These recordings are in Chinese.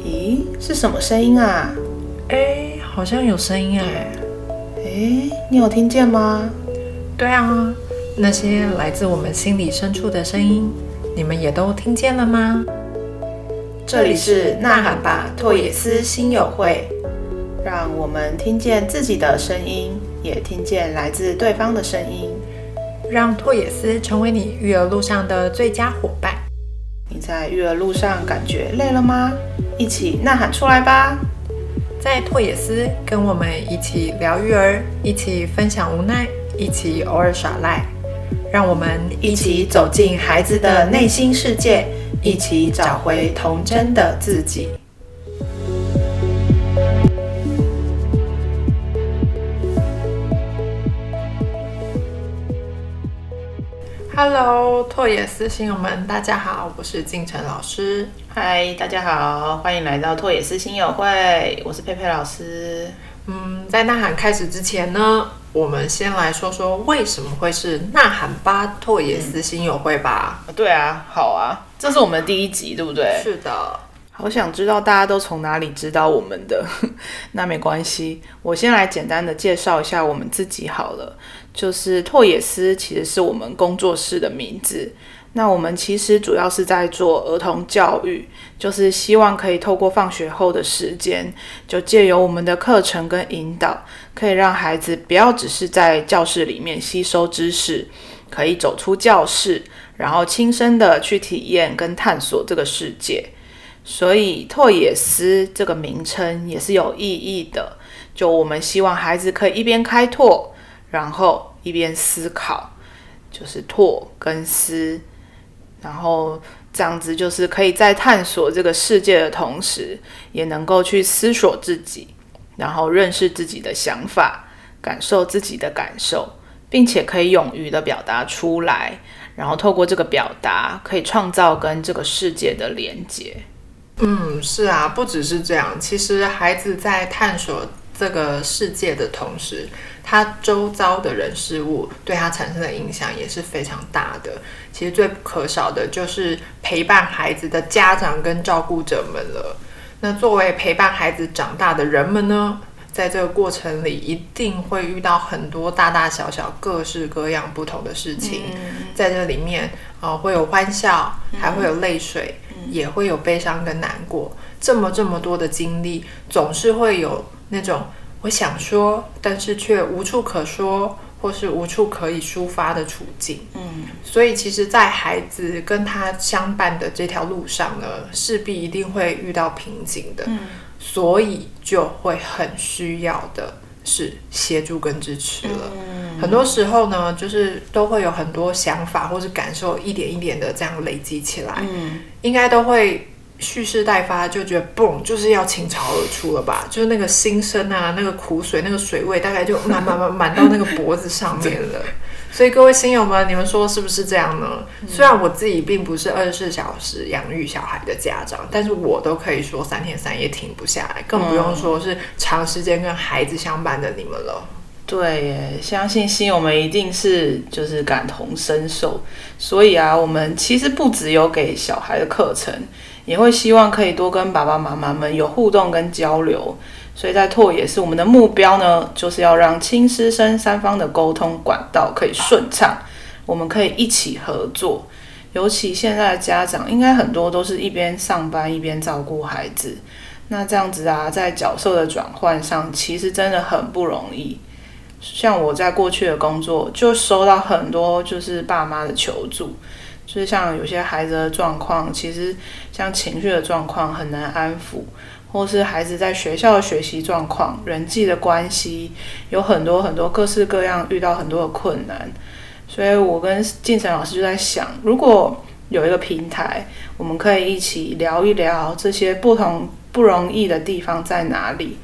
咦，是什么声音啊？哎，好像有声音哎。哎，你有听见吗？对啊，那些来自我们心里深处的声音，你们也都听见了吗？这里是呐喊吧拓野斯心友会，让我们听见自己的声音，也听见来自对方的声音，让拓野斯成为你育儿路上的最佳伙伴。你在育儿路上感觉累了吗？一起呐喊出来吧！在拓野斯，跟我们一起聊育儿，一起分享无奈，一起偶尔耍赖，让我们一起走进孩子的内心世界，一起找回童真的自己。Hello，拓野斯新友们，大家好，我是静晨老师。嗨，大家好，欢迎来到拓野斯新友会，我是佩佩老师。嗯，在呐喊开始之前呢，我们先来说说为什么会是呐喊吧拓野斯新友会吧。对啊，好啊，这是我们的第一集，对不对？是的。好想知道大家都从哪里知道我们的，那没关系，我先来简单的介绍一下我们自己好了。就是拓野斯其实是我们工作室的名字，那我们其实主要是在做儿童教育，就是希望可以透过放学后的时间，就借由我们的课程跟引导，可以让孩子不要只是在教室里面吸收知识，可以走出教室，然后亲身的去体验跟探索这个世界。所以拓野斯这个名称也是有意义的，就我们希望孩子可以一边开拓，然后一边思考，就是拓跟思，然后这样子就是可以在探索这个世界的同时，也能够去思索自己，然后认识自己的想法，感受自己的感受，并且可以勇于的表达出来，然后透过这个表达，可以创造跟这个世界的连接。嗯，是啊，不只是这样。其实孩子在探索这个世界的同时，他周遭的人事物对他产生的影响也是非常大的。其实最不可少的就是陪伴孩子的家长跟照顾者们了。那作为陪伴孩子长大的人们呢，在这个过程里一定会遇到很多大大小小、各式各样不同的事情。在这里面，呃，会有欢笑，还会有泪水。也会有悲伤跟难过，这么这么多的经历，总是会有那种我想说，但是却无处可说，或是无处可以抒发的处境。嗯，所以其实，在孩子跟他相伴的这条路上呢，势必一定会遇到瓶颈的。嗯，所以就会很需要的是协助跟支持了。嗯，很多时候呢，就是都会有很多想法或是感受，一点一点的这样累积起来。嗯。应该都会蓄势待发，就觉得嘣，就是要倾巢而出了吧？就是那个心声啊，那个苦水，那个水位，大概就满满满满到那个脖子上面了。所以各位新友们，你们说是不是这样呢？虽然我自己并不是二十四小时养育小孩的家长，但是我都可以说三天三夜停不下来，更不用说是长时间跟孩子相伴的你们了。对，相信新友们一定是就是感同身受，所以啊，我们其实不只有给小孩的课程，也会希望可以多跟爸爸妈妈们有互动跟交流。所以在拓也是我们的目标呢，就是要让亲师生三方的沟通管道可以顺畅，我们可以一起合作。尤其现在的家长，应该很多都是一边上班一边照顾孩子，那这样子啊，在角色的转换上，其实真的很不容易。像我在过去的工作，就收到很多就是爸妈的求助，就是像有些孩子的状况，其实像情绪的状况很难安抚，或是孩子在学校的学习状况、人际的关系，有很多很多各式各样遇到很多的困难。所以我跟晋晨老师就在想，如果有一个平台，我们可以一起聊一聊这些不同不容易的地方在哪里，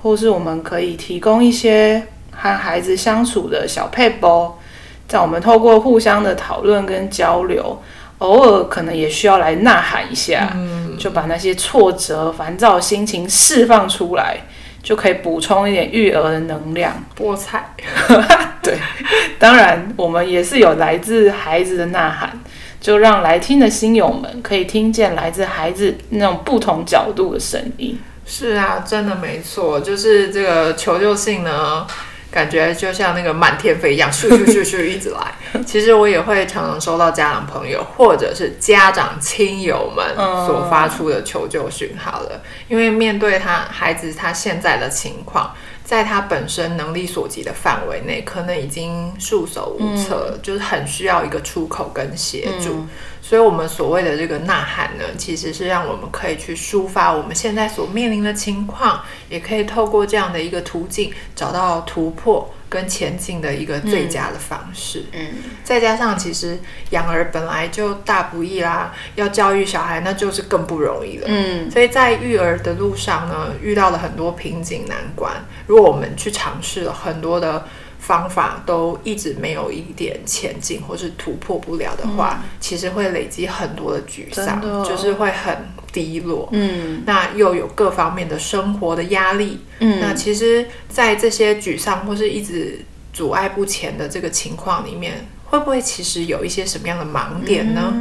或是我们可以提供一些。和孩子相处的小配波，在我们透过互相的讨论跟交流，偶尔可能也需要来呐喊一下，就把那些挫折、烦躁心情释放出来，就可以补充一点育儿的能量。菠菜，对，当然我们也是有来自孩子的呐喊，就让来听的新友们可以听见来自孩子那种不同角度的声音。是啊，真的没错，就是这个求救性呢。感觉就像那个满天飞一样，咻咻咻咻一直来。其实我也会常常收到家长朋友或者是家长亲友们所发出的求救讯号了，因为面对他孩子他现在的情况。在他本身能力所及的范围内，可能已经束手无策，就是很需要一个出口跟协助。所以，我们所谓的这个呐喊呢，其实是让我们可以去抒发我们现在所面临的情况，也可以透过这样的一个途径找到突破。跟前进的一个最佳的方式，嗯，再加上其实养儿本来就大不易啦，要教育小孩那就是更不容易了，嗯，所以在育儿的路上呢，遇到了很多瓶颈难关。如果我们去尝试了很多的。方法都一直没有一点前进，或是突破不了的话，其实会累积很多的沮丧，就是会很低落。嗯，那又有各方面的生活的压力。嗯，那其实，在这些沮丧或是一直阻碍不前的这个情况里面。会不会其实有一些什么样的盲点呢？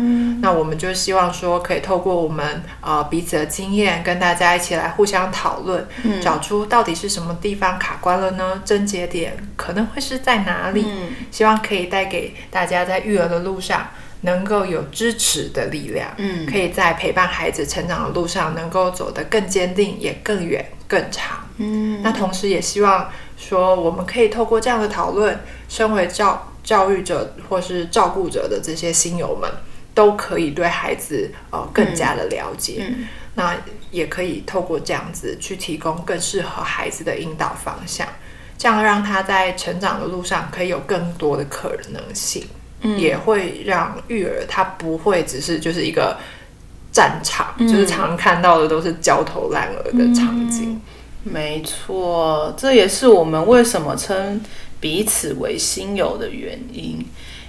那我们就希望说，可以透过我们呃彼此的经验，跟大家一起来互相讨论，找出到底是什么地方卡关了呢？症结点可能会是在哪里？希望可以带给大家在育儿的路上能够有支持的力量，嗯，可以在陪伴孩子成长的路上能够走得更坚定，也更远更长。嗯，那同时也希望说，我们可以透过这样的讨论，身为教。教育者或是照顾者的这些新友们，都可以对孩子呃更加的了解，那也可以透过这样子去提供更适合孩子的引导方向，这样让他在成长的路上可以有更多的可能性，也会让育儿他不会只是就是一个战场，就是常看到的都是焦头烂额的场景。没错，这也是我们为什么称。彼此为心友的原因，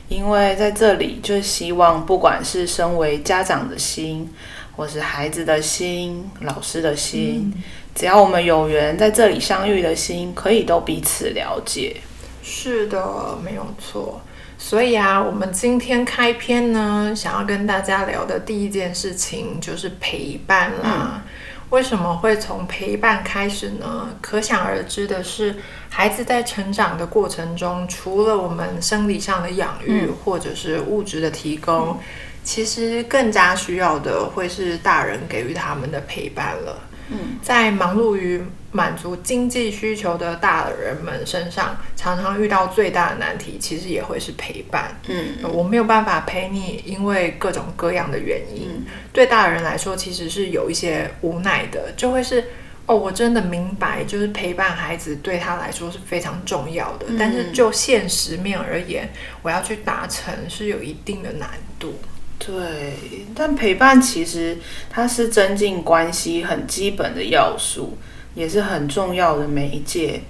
因为在这里就希望，不管是身为家长的心，或是孩子的心、老师的心，只要我们有缘在这里相遇的心，可以都彼此了解。是的，没有错。所以啊，我们今天开篇呢，想要跟大家聊的第一件事情就是陪伴啦。为什么会从陪伴开始呢？可想而知的是，孩子在成长的过程中，除了我们生理上的养育或者是物质的提供，其实更加需要的会是大人给予他们的陪伴了。嗯，在忙碌于满足经济需求的大人们身上，常常遇到最大的难题，其实也会是陪伴。嗯，我没有办法陪你，因为各种各样的原因，对大人来说其实是有一些无奈的，就会是哦，我真的明白，就是陪伴孩子对他来说是非常重要的，但是就现实面而言，我要去达成是有一定的难度。对，但陪伴其实它是增进关系很基本的要素，也是很重要的媒介。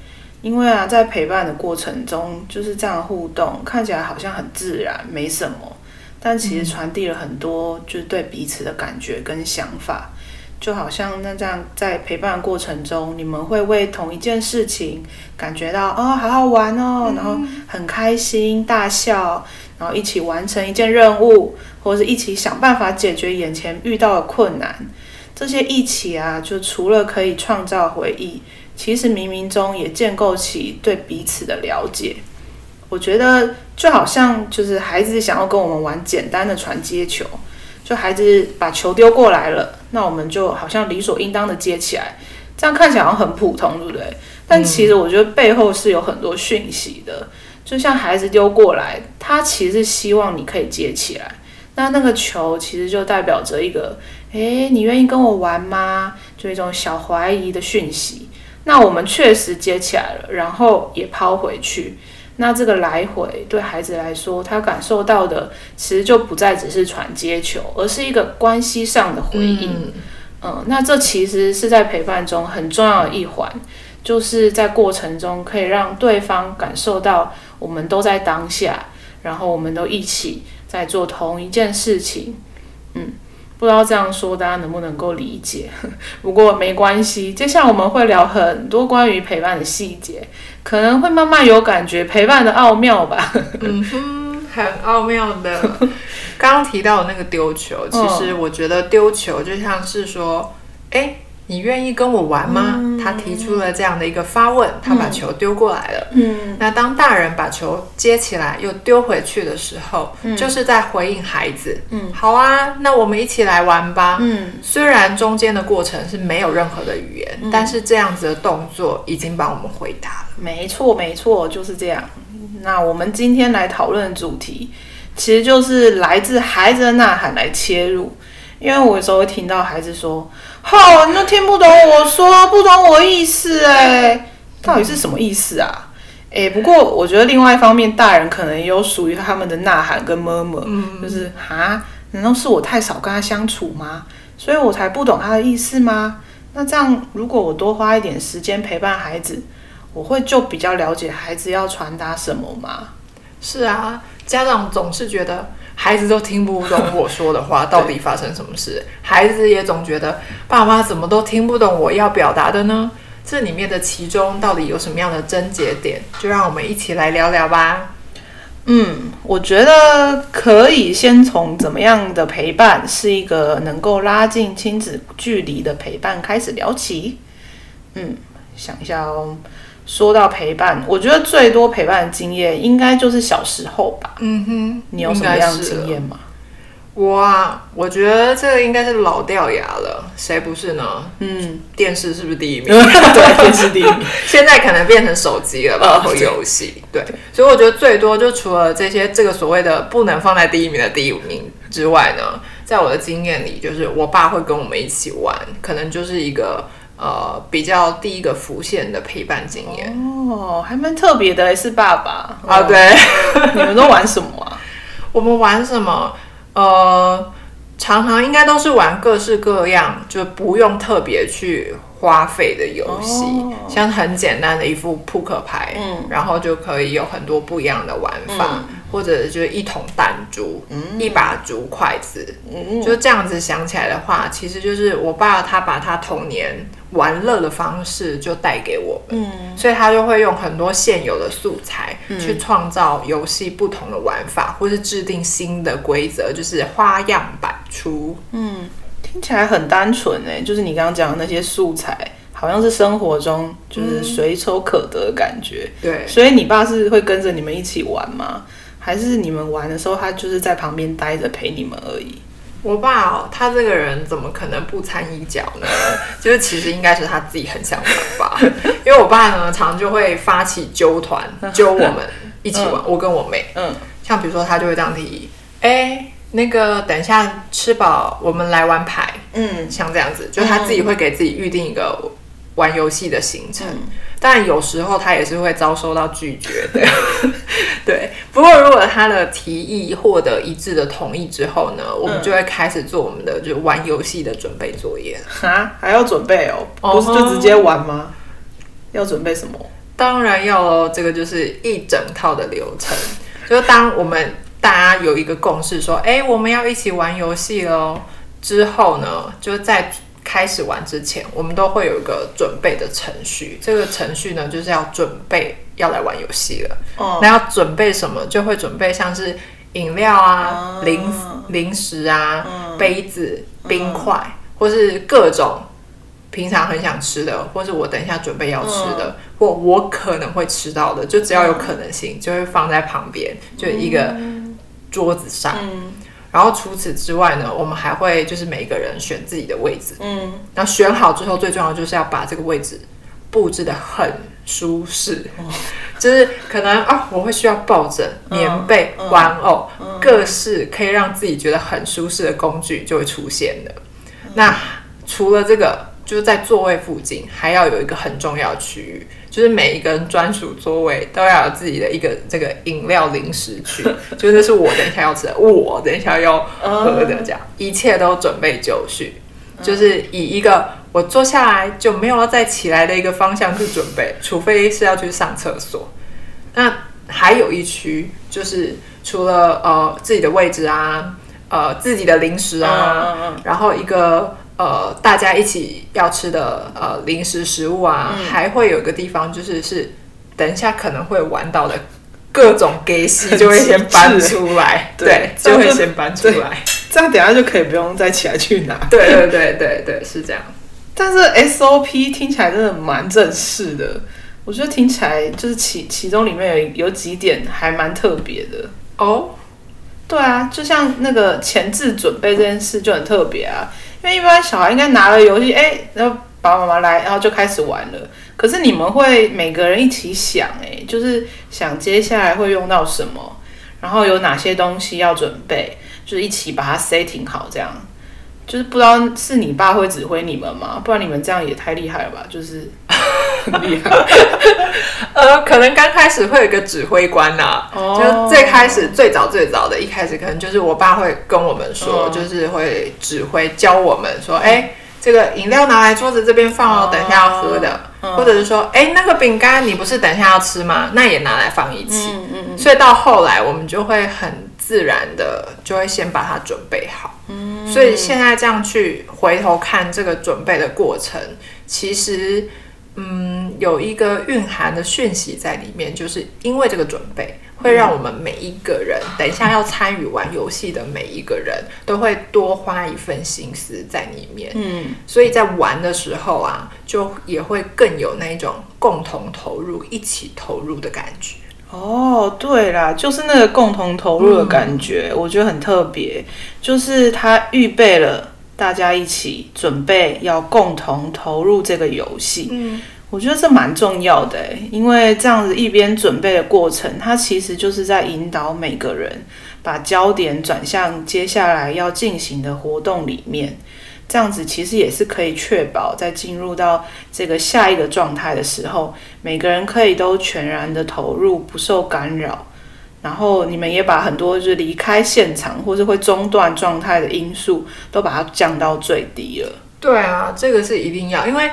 因为啊，在陪伴的过程中，就是这样互动，看起来好像很自然，没什么，但其实传递了很多，就是对彼此的感觉跟想法。就好像那这样，在陪伴的过程中，你们会为同一件事情感觉到哦，好好玩哦，然后很开心，大笑。然后一起完成一件任务，或者是一起想办法解决眼前遇到的困难，这些一起啊，就除了可以创造回忆，其实冥冥中也建构起对彼此的了解。我觉得就好像就是孩子想要跟我们玩简单的传接球，就孩子把球丢过来了，那我们就好像理所应当的接起来，这样看起来好像很普通，对不对？但其实我觉得背后是有很多讯息的。就像孩子丢过来，他其实希望你可以接起来。那那个球其实就代表着一个，诶，你愿意跟我玩吗？就一种小怀疑的讯息。那我们确实接起来了，然后也抛回去。那这个来回对孩子来说，他感受到的其实就不再只是传接球，而是一个关系上的回应。嗯，那这其实是在陪伴中很重要的一环，就是在过程中可以让对方感受到。我们都在当下，然后我们都一起在做同一件事情，嗯，不知道这样说大家能不能够理解？不过没关系，接下来我们会聊很多关于陪伴的细节，可能会慢慢有感觉陪伴的奥妙吧。嗯哼，很奥妙的。刚刚提到的那个丢球，其实我觉得丢球就像是说，哎、你愿意跟我玩吗？他提出了这样的一个发问，他把球丢过来了。嗯那当大人把球接起来又丢回去的时候，就是在回应孩子。嗯，好啊，那我们一起来玩吧。嗯虽然中间的过程是没有任何的语言，但是这样子的动作已经帮我们回答了。没错，没错，就是这样。那我们今天来讨论的主题，其实就是来自孩子的呐喊来切入。因为我有时候会听到孩子说：“哦，你都听不懂我说，不懂我意思，哎，到底是什么意思啊？”哎，不过我觉得另外一方面，大人可能也有属于他们的呐喊跟 murmur，、就是啊，难道是我太少跟他相处吗？所以我才不懂他的意思吗？那这样，如果我多花一点时间陪伴孩子，我会就比较了解孩子要传达什么吗？是啊，家长总是觉得孩子都听不懂我说的话，到底发生什么事？孩子也总觉得爸妈怎么都听不懂我要表达的呢？这里面的其中到底有什么样的症结点？就让我们一起来聊聊吧。嗯，我觉得可以先从怎么样的陪伴是一个能够拉近亲子距离的陪伴开始聊起。嗯，想一下哦。说到陪伴，我觉得最多陪伴的经验应该就是小时候吧。嗯哼，你有什么样的经验吗？我啊，我觉得这个应该是老掉牙了，谁不是呢？嗯，电视是不是第一名？对，电视第一名。现在可能变成手机了吧，或游戏。对，所以我觉得最多就除了这些这个所谓的不能放在第一名的第一名之外呢，在我的经验里，就是我爸会跟我们一起玩，可能就是一个呃比较第一个浮现的陪伴经验。哦，还蛮特别的，是爸爸。啊，对，你们都玩什么啊？我们玩什么？呃，常常应该都是玩各式各样，就不用特别去花费的游戏，哦。像很简单的一副扑克牌，嗯。然后就可以有很多不一样的玩法，或者就是一桶弹珠，一把竹筷子，嗯。就这样子想起来的话，其实就是我爸他把他童年玩乐的方式就带给我们，嗯。所以他就会用很多现有的素材去创造游戏不同的玩法，或是制定新的规则，就是花样百出。嗯，听起来很单纯哎，就是你刚刚讲的那些素材，好像是生活中就是随手可得的感觉。对，所以你爸是会跟着你们一起玩吗？还是你们玩的时候，他就是在旁边待着陪你们而已？我爸哦，他这个人怎么可能不参一脚呢？就是其实应该是他自己很想玩吧，因为我爸呢，常就会发起揪团，揪我们一起玩，我跟我妹。嗯像比如说，他就会这样提议：哎、那个等一下吃饱，我们来玩牌。嗯像这样子，就是他自己会给自己预定一个玩游戏的行程。嗯当然，有时候他也是会遭受到拒绝的。对，不过如果他的提议获得一致的同意之后呢，我们就会开始做我们的就玩游戏的准备作业哈。啊，还要准备哦，哦不是就直接玩吗？要准备什么？当然要喽，这个就是一整套的流程。就当我们大家有一个共识，说，哎、我们要一起玩游戏喽。之后呢，就在开始玩之前，我们都会有一个准备的程序。这个程序呢，就是要准备要来玩游戏了。哦那要准备什么？就会准备像是饮料啊、哦零零食啊、杯子、冰块，或是各种平常很想吃的，或是我等一下准备要吃的，或我可能会吃到的，就只要有可能性，就会放在旁边，就一个桌子上。嗯然后除此之外呢，我们还会就是每一个人选自己的位置，嗯。然后选好之后，最重要的就是要把这个位置布置的很舒适，就是可能啊，我会需要抱枕、棉被、玩偶，各式可以让自己觉得很舒适的工具就会出现的。那除了这个，就是在座位附近还要有一个很重要的区域，就是每一个人专属座位都要有自己的一个这个饮料零食区，就那是我等一下要吃的，我等一下要喝的，这样一切都准备就绪。就是以一个我坐下来就没有要再起来的一个方向去准备，除非是要去上厕所。那还有一区就是除了呃自己的位置啊，呃自己的零食啊，然后一个呃大家一起要吃的呃零食食物啊，还会有一个地方就是是等一下可能会玩到的各种 gay 戏就会先搬出来，对，就会先搬出来，这样等下就可以不用再起来去拿。对对对对对，是这样。但是 SOP 听起来真的蛮正式的，我觉得听起来就是其其中里面有有几点还蛮特别的。哦。对啊，就像那个前置准备这件事就很特别啊，因为一般小孩应该拿了游戏，哎，然后爸爸妈妈来，然后就开始玩了。可是你们会每个人一起想，哎，就是想接下来会用到什么，然后有哪些东西要准备，就是一起把它 setting 好这样。就是不知道是你爸会指挥你们吗？不然你们这样也太厉害了吧！就是很厉害。呃，可能刚开始会有一个指挥官呐，就最开始最早最早的一开始，可能就是我爸会跟我们说，就是会指挥教我们说，哎，这个饮料拿来桌子这边放哦，等一下要喝的，或者是说，哎，那个饼干你不是等一下要吃吗？那也拿来放一起。嗯嗯嗯。所以到后来，我们就会很自然的就会先把它准备好。嗯，所以现在这样去回头看这个准备的过程，其实，嗯，有一个蕴含的讯息在里面，就是因为这个准备会让我们每一个人，等一下要参与玩游戏的每一个人都会多花一份心思在里面。嗯，所以在玩的时候啊，就也会更有那种共同投入、一起投入的感觉。哦，对啦，就是那个共同投入的感觉，我觉得很特别。就是他预备了大家一起准备要共同投入这个游戏，嗯，我觉得这蛮重要的因为这样子一边准备的过程，它其实就是在引导每个人把焦点转向接下来要进行的活动里面。这样子其实也是可以确保，在进入到这个下一个状态的时候，每个人可以都全然的投入，不受干扰。然后你们也把很多就是离开现场或是会中断状态的因素，都把它降到最低了。对啊，这个是一定要，因为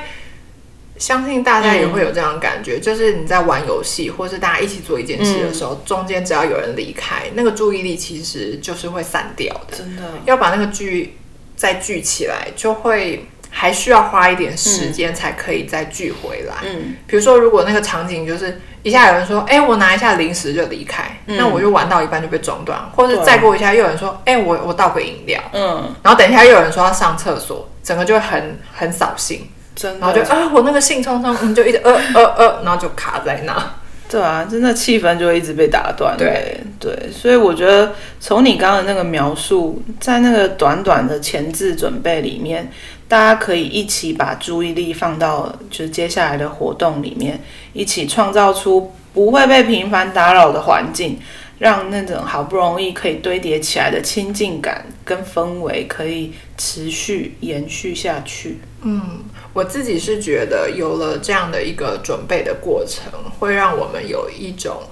相信大家也会有这样的感觉，就是你在玩游戏或是大家一起做一件事的时候，中间只要有人离开，那个注意力其实就是会散掉的。真的。要把那个聚。再聚起来就会还需要花一点时间才可以再聚回来。嗯，比如说如果那个场景就是一下有人说，哎，我拿一下零食就离开，那我就玩到一半就被中断，或者再过一下又有人说，哎，我我倒个饮料，嗯，然后等一下又有人说要上厕所，整个就很很扫兴，真的，然后就啊，我那个兴冲冲，嗯，就一直呃呃呃，然后就卡在那。对啊，真的气氛就会一直被打断。对对，所以我觉得从你刚刚的那个描述，在那个短短的前置准备里面，大家可以一起把注意力放到就是接下来的活动里面，一起创造出不会被频繁打扰的环境，让那种好不容易可以堆叠起来的亲近感跟氛围可以持续延续下去。嗯。我自己是觉得有了这样的一个准备的过程，会让我们有一种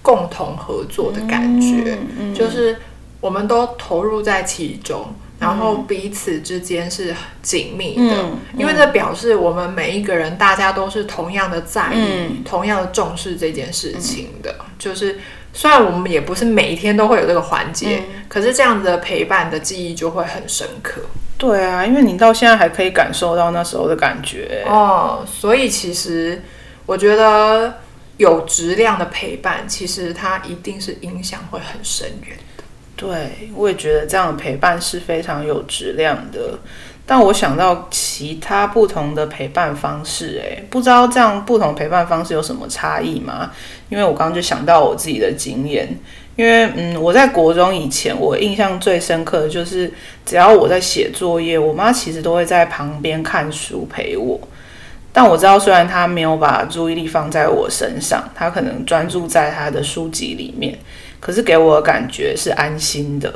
共同合作的感觉，就是我们都投入在其中，然后彼此之间是紧密的，因为这表示我们每一个人大家都是同样的在意、同样的重视这件事情的。就是虽然我们也不是每一天都会有这个环节，可是这样子的陪伴的记忆就会很深刻。对啊，因为你到现在还可以感受到那时候的感觉哦，所以其实我觉得有质量的陪伴，其实它一定是影响会很深远的。对，我也觉得这样的陪伴是非常有质量的。但我想到其他不同的陪伴方式，哎，不知道这样不同陪伴方式有什么差异吗？因为我刚刚就想到我自己的经验。因为嗯，我在国中以前，我印象最深刻的就是，只要我在写作业，我妈其实都会在旁边看书陪我。但我知道，虽然她没有把注意力放在我身上，她可能专注在她的书籍里面，可是给我的感觉是安心的。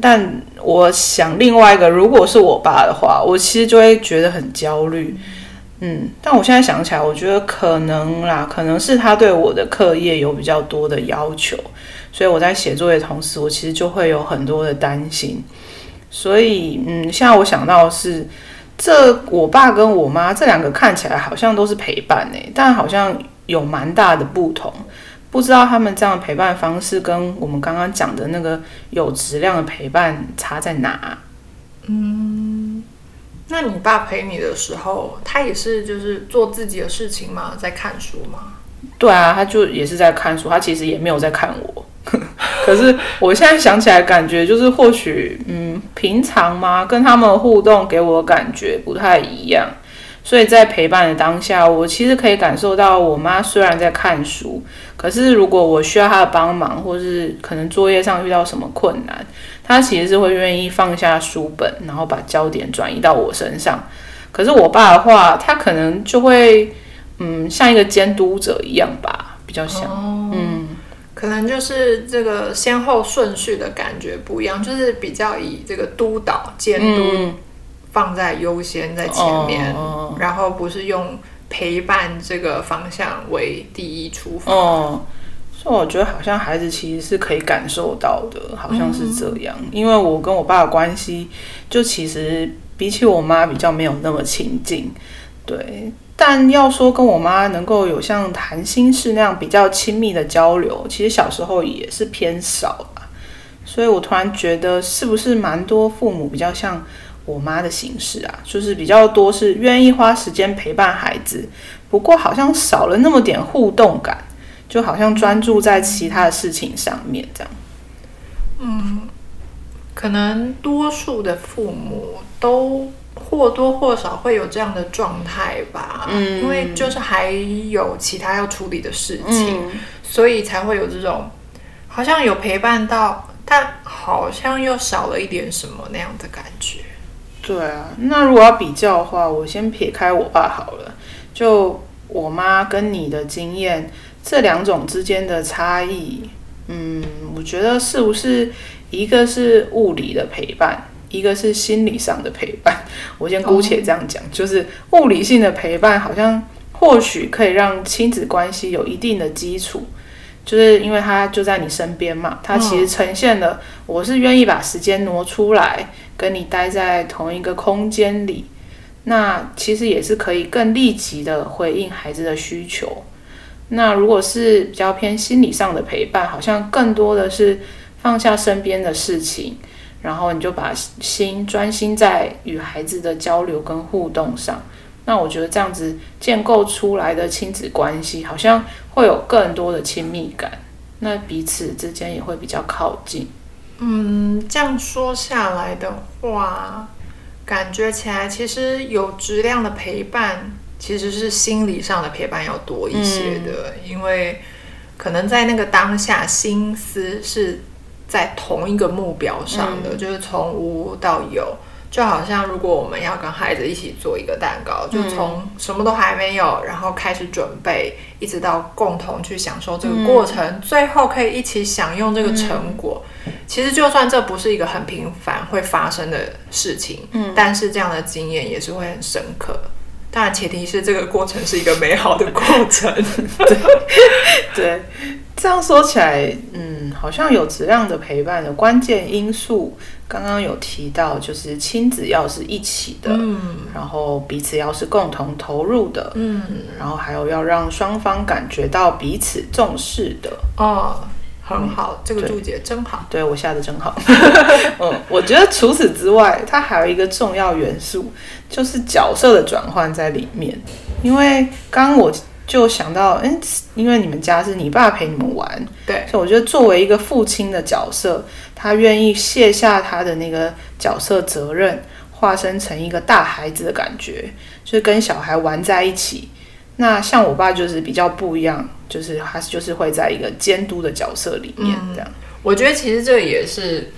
但我想另外一个，如果是我爸的话，我其实就会觉得很焦虑。嗯，但我现在想起来，我觉得可能啦，可能是他对我的课业有比较多的要求。所以我在写作业同时，我其实就会有很多的担心。所以，嗯，现在我想到的是，这我爸跟我妈这两个看起来好像都是陪伴诶，但好像有蛮大的不同。不知道他们这样的陪伴方式跟我们刚刚讲的那个有质量的陪伴差在哪？嗯那你爸陪你的时候，他也是就是做自己的事情吗？在看书吗？对啊，他就也是在看书，他其实也没有在看我。可是我现在想起来，感觉就是或许，嗯，平常嘛，跟他们互动给我感觉不太一样。所以在陪伴的当下，我其实可以感受到，我妈虽然在看书，可是如果我需要她的帮忙，或是可能作业上遇到什么困难，她其实是会愿意放下书本，然后把焦点转移到我身上。可是我爸的话，他可能就会，嗯，像一个监督者一样吧，比较像，嗯，可能就是这个先后顺序的感觉不一样，就是比较以这个督导、监督放在优先在前面，然后不是用陪伴这个方向为第一出发。哦，所以我觉得好像孩子其实是可以感受到的，好像是这样。因为我跟我爸的关系，就其实比起我妈比较没有那么亲近，对。但要说跟我妈能够有像谈心事那样比较亲密的交流，其实小时候也是偏少吧。所以我突然觉得，是不是蛮多父母比较像我妈的形式啊？就是比较多是愿意花时间陪伴孩子，不过好像少了那么点互动感，就好像专注在其他的事情上面这样。嗯，可能多数的父母都。或多或少会有这样的状态吧，嗯，因为就是还有其他要处理的事情，所以才会有这种好像有陪伴到，但好像又少了一点什么那样的感觉。对啊，那如果要比较的话，我先撇开我爸好了，就我妈跟你的经验，这两种之间的差异，嗯，我觉得是不是一个是物理的陪伴？一个是心理上的陪伴，我先姑且这样讲，就是物理性的陪伴，好像或许可以让亲子关系有一定的基础，就是因为他就在你身边嘛，他其实呈现了我是愿意把时间挪出来跟你待在同一个空间里，那其实也是可以更立即的回应孩子的需求。那如果是比较偏心理上的陪伴，好像更多的是放下身边的事情。然后你就把心专心在与孩子的交流跟互动上，那我觉得这样子建构出来的亲子关系，好像会有更多的亲密感，那彼此之间也会比较靠近。嗯，这样说下来的话，感觉起来其实有质量的陪伴，其实是心理上的陪伴要多一些的，因为可能在那个当下心思是。在同一个目标上的，就是从无到有，就好像如果我们要跟孩子一起做一个蛋糕，就从什么都还没有，然后开始准备，一直到共同去享受这个过程，最后可以一起享用这个成果。其实就算这不是一个很频繁会发生的事情，嗯，但是这样的经验也是会很深刻。当然，前提是这个过程是一个美好的过程。对对，这样说起来，嗯，好像有质量的陪伴的关键因素，刚刚有提到，就是亲子要是一起的，嗯，然后彼此要是共同投入的，嗯，然后还有要让双方感觉到彼此重视的，哦。很好，这个注解真好。对我下的真好。嗯，我觉得除此之外，它还有一个重要元素，就是角色的转换在里面。因为刚刚我就想到，嗯，因为你们家是你爸陪你们玩，对，所以我觉得作为一个父亲的角色，他愿意卸下他的那个角色责任，化身成一个大孩子的感觉，就是跟小孩玩在一起。那像我爸就是比较不一样，就是他就是会在一个监督的角色里面这样。我觉得其实这也是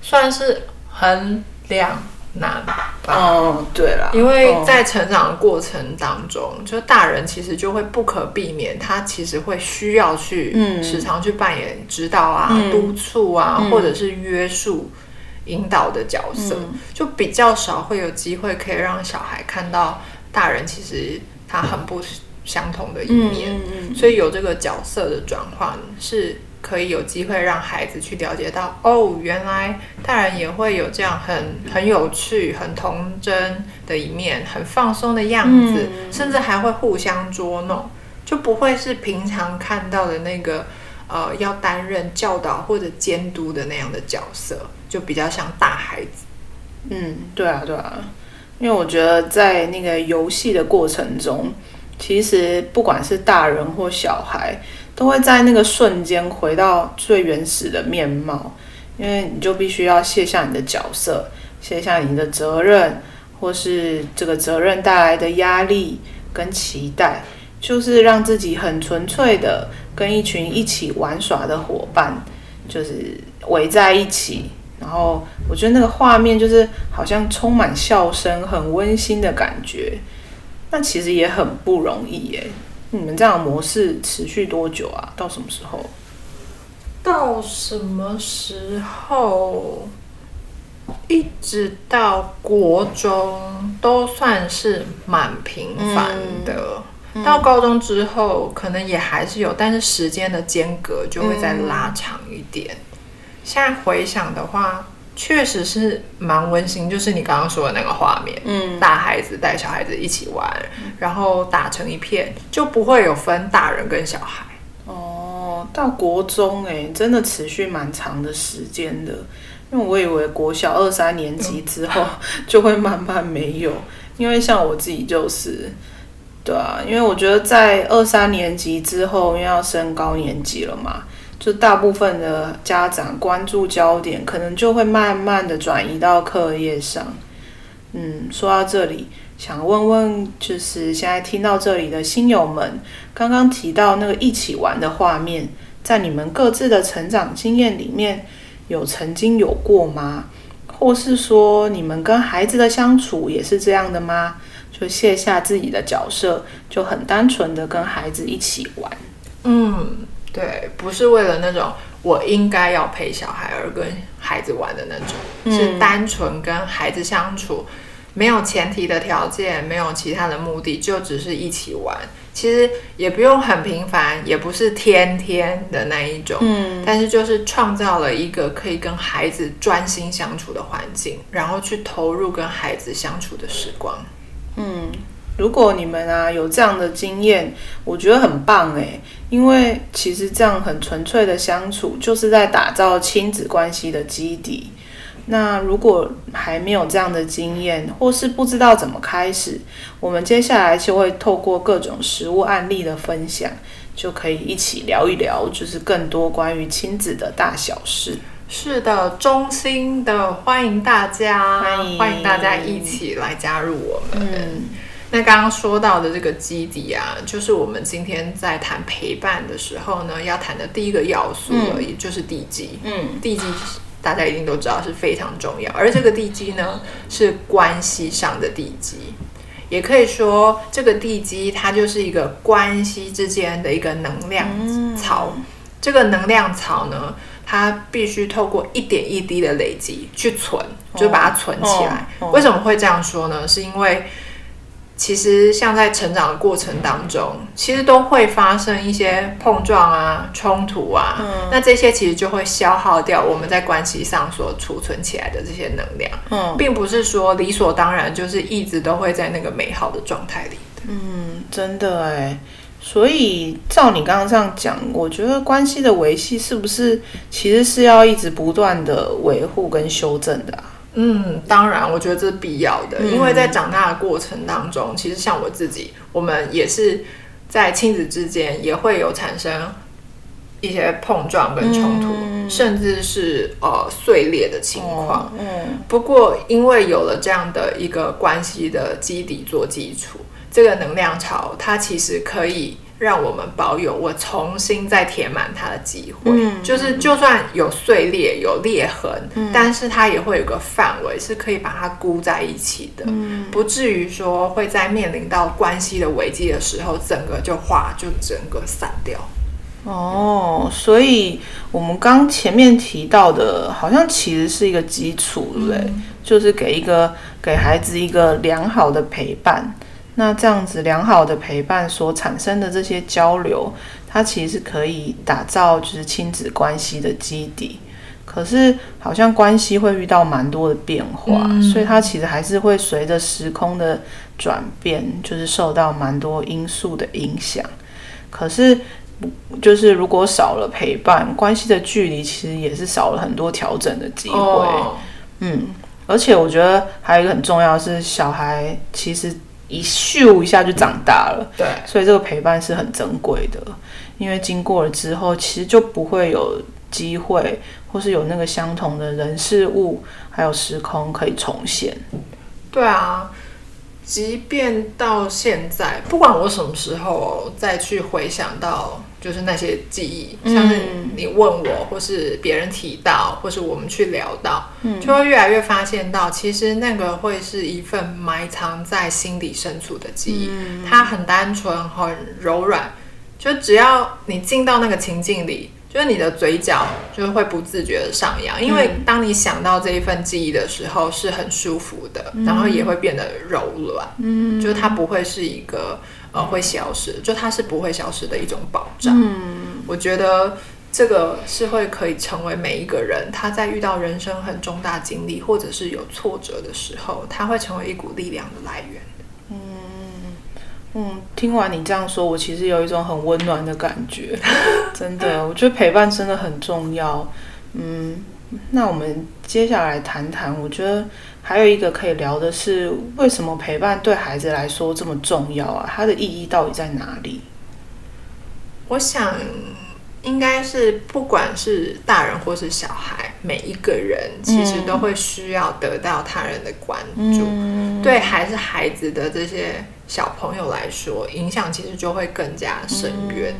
算是很两难吧。哦，对了，因为在成长的过程当中，就大人其实就会不可避免，他其实会需要去时常去扮演指导啊、督促啊，或者是约束、引导的角色，就比较少会有机会可以让小孩看到大人其实。他很不相同的一面，所以有这个角色的转换是可以有机会让孩子去了解到，哦，原来大人也会有这样很很有趣、很童真的一面，很放松的样子，甚至还会互相捉弄。就不会是平常看到的那个呃要担任教导或者监督的那样的角色，就比较像大孩子。嗯，对啊，对啊，因为我觉得在那个游戏的过程中，其实不管是大人或小孩，都会在那个瞬间回到最原始的面貌，因为你就必须要卸下你的角色，卸下你的责任，或是这个责任带来的压力跟期待，就是让自己很纯粹的跟一群一起玩耍的伙伴，就是围在一起。然后我觉得那个画面就是好像充满笑声，很温馨的感觉。那其实也很不容易耶。你们这样的模式持续多久啊？到什么时候？到什么时候？一直到国中都算是蛮频繁的。到高中之后，可能也还是有，但是时间的间隔就会再拉长一点。现在回想的话，确实是蛮温馨，就是你刚刚说的那个画面，嗯，大孩子带小孩子一起玩，然后打成一片，就不会有分大人跟小孩。哦，到国中哎，真的持续蛮长的时间的，因为我以为国小二三年级之后 就会慢慢没有，因为像我自己就是，对啊，因为我觉得在二三年级之后，因为要升高年级了嘛。就大部分的家长关注焦点，可能就会慢慢的转移到课业上。嗯，说到这里，想问问，就是现在听到这里的新友们，刚刚提到那个一起玩的画面，在你们各自的成长经验里面，有曾经有过吗？或是说，你们跟孩子的相处也是这样的吗？就卸下自己的角色，就很单纯的跟孩子一起玩。嗯。对，不是为了那种我应该要陪小孩而跟孩子玩的那种，是单纯跟孩子相处，没有前提的条件，没有其他的目的，就只是一起玩。其实也不用很频繁，也不是天天的那一种，嗯，但是就是创造了一个可以跟孩子专心相处的环境，然后去投入跟孩子相处的时光，嗯。如果你们啊有这样的经验，我觉得很棒诶，因为其实这样很纯粹的相处，就是在打造亲子关系的基底。那如果还没有这样的经验，或是不知道怎么开始，我们接下来就会透过各种实物案例的分享，就可以一起聊一聊，就是更多关于亲子的大小事。是的，衷心的欢迎大家，欢迎欢迎大家一起来加入我们。那刚刚说到的这个基底啊，就是我们今天在谈陪伴的时候呢，要谈的第一个要素了，也就是地基。嗯，地基大家一定都知道是非常重要，而这个地基呢，是关系上的地基，也可以说这个地基它就是一个关系之间的一个能量槽。这个能量槽呢，它必须透过一点一滴的累积去存，就把它存起来。为什么会这样说呢？是因为其实，像在成长的过程当中，其实都会发生一些碰撞啊、冲突啊。嗯，那这些其实就会消耗掉我们在关系上所储存起来的这些能量。嗯，并不是说理所当然就是一直都会在那个美好的状态里。嗯，真的哎。所以照你刚刚这样讲，我觉得关系的维系是不是其实是要一直不断的维护跟修正的？嗯，当然，我觉得这是必要的，因为在长大的过程当中，其实像我自己，我们也是在亲子之间也会有产生一些碰撞跟冲突，甚至是呃碎裂的情况。嗯，不过因为有了这样的一个关系的基底做基础，这个能量潮它其实可以。让我们保有我重新再填满它的机会，就是就算有碎裂、有裂痕，但是它也会有个范围，是可以把它箍在一起的，不至于说会在面临到关系的危机的时候，整个就化就整个散掉。哦，所以我们刚前面提到的，好像其实是一个基础，对不对？就是给一个给孩子一个良好的陪伴。那这样子良好的陪伴所产生的这些交流，它其实可以打造就是亲子关系的基底。可是好像关系会遇到蛮多的变化，所以它其实还是会随着时空的转变，就是受到蛮多因素的影响。可是，就是如果少了陪伴，关系的距离其实也是少了很多调整的机会。哦嗯，而且我觉得还有一个很重要的是，小孩其实一咻一下就长大了，对，所以这个陪伴是很珍贵的。因为经过了之后，其实就不会有机会，或是有那个相同的人事物，还有时空可以重现。对啊，即便到现在，不管我什么时候再去回想到，就是那些记忆，嗯像是你问我，或是别人提到，或是我们去聊到，嗯就会越来越发现到，其实那个会是一份埋藏在心底深处的记忆，嗯它很单纯，很柔软，就只要你进到那个情境里。就是你的嘴角就会不自觉的上扬，因为当你想到这一份记忆的时候，是很舒服的，然后也会变得柔软。嗯，就是它不会是一个呃会消失，就它是不会消失的一种保障。嗯，我觉得这个是会可以成为每一个人他在遇到人生很重大经历或者是有挫折的时候，他会成为一股力量的来源。嗯，听完你这样说，我其实有一种很温暖的感觉，真的，我觉得陪伴真的很重要。嗯，那我们接下来谈谈，我觉得还有一个可以聊的是，为什么陪伴对孩子来说这么重要啊？它的意义到底在哪里？我想应该是不管是大人或是小孩，每一个人其实都会需要得到他人的关注。对还是孩子的这些小朋友来说，影响其实就会更加深远，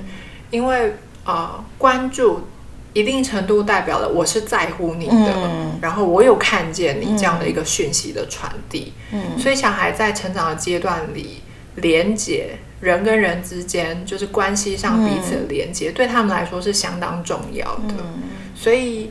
因为呃，关注一定程度代表了我是在乎你的，嗯然后我有看见你这样的一个讯息的传递。嗯所以小孩在成长的阶段里，连接人跟人之间，就是关系上彼此的连接，对他们来说是相当重要的。所以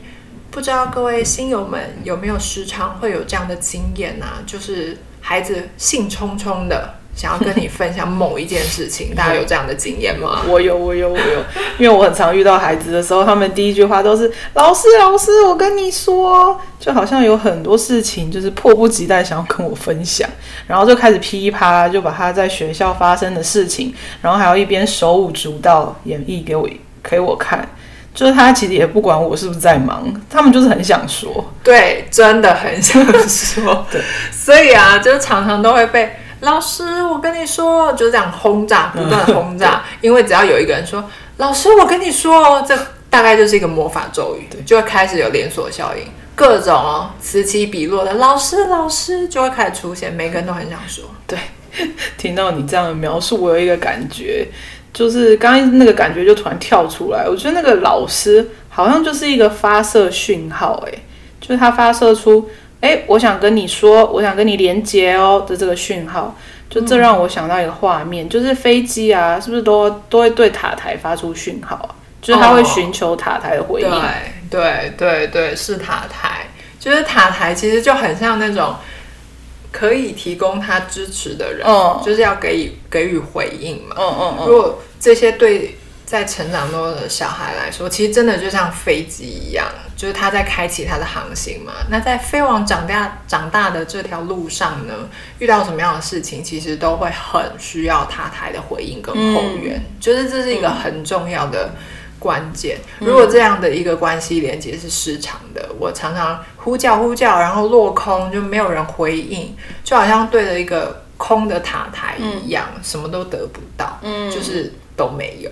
不知道各位新友们有没有时常会有这样的经验啊？就是孩子兴冲冲的想要跟你分享某一件事情，大家有这样的经验吗？我有，我有，我有，因为我很常遇到孩子的时候，他们第一句话都是“老师，老师，我跟你说”，就好像有很多事情就是迫不及待想要跟我分享，然后就开始噼里啪啦，就把他在学校发生的事情，然后还要一边手舞足蹈演绎给我给我看。就是他其实也不管我是不是在忙，他们就是很想说。对，真的很想说。对，所以啊，就是常常都会被老师，我跟你说，就这样轰炸，不断轰炸。因为只要有一个人说“老师，我跟你说哦”，这大概就是一个魔法咒语，就会开始有连锁效应，各种哦此起彼落的“老师，老师”就会开始出现，每个人都很想说。对，听到你这样的描述，我有一个感觉，就是刚刚那个感觉就突然跳出来。我觉得那个老师好像就是一个发射讯号，哎，就是他发射出，哎，我想跟你说，我想跟你连接哦的这个讯号。就这让我想到一个画面，就是飞机啊，是不是都都会对塔台发出讯号啊？就是他会寻求塔台的回应。对对对对，是塔台，就是塔台其实就很像那种可以提供他支持的人，嗯就是要给予给予回应嘛。嗯嗯嗯，如果这些对在成长中的小孩来说，其实真的就像飞机一样，就是他在开启他的航行嘛。那在飞往长大长大的这条路上呢，遇到什么样的事情，其实都会很需要塔台的回应跟后援，就是这是一个很重要的。关键，如果这样的一个关系连接是失常的，我常常呼叫呼叫，然后落空，就没有人回应，就好像对着一个空的塔台一样，什么都得不到，嗯就是都没有。